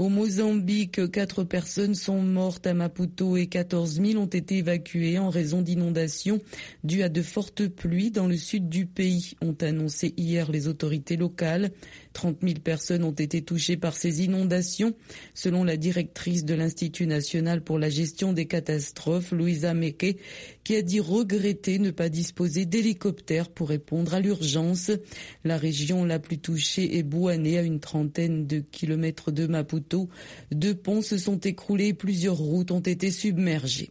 Au Mozambique, quatre personnes sont mortes à Maputo et 14 000 ont été évacuées en raison d'inondations dues à de fortes pluies dans le sud du pays, ont annoncé hier les autorités locales. 30 000 personnes ont été touchées par ces inondations, selon la directrice de l'Institut national pour la gestion des catastrophes, Louisa Meke, qui a dit regretter ne pas disposer d'hélicoptères pour répondre à l'urgence. La région la plus touchée est Bouané, à une trentaine de kilomètres de Maputo. Deux ponts se sont écroulés et plusieurs routes ont été submergées.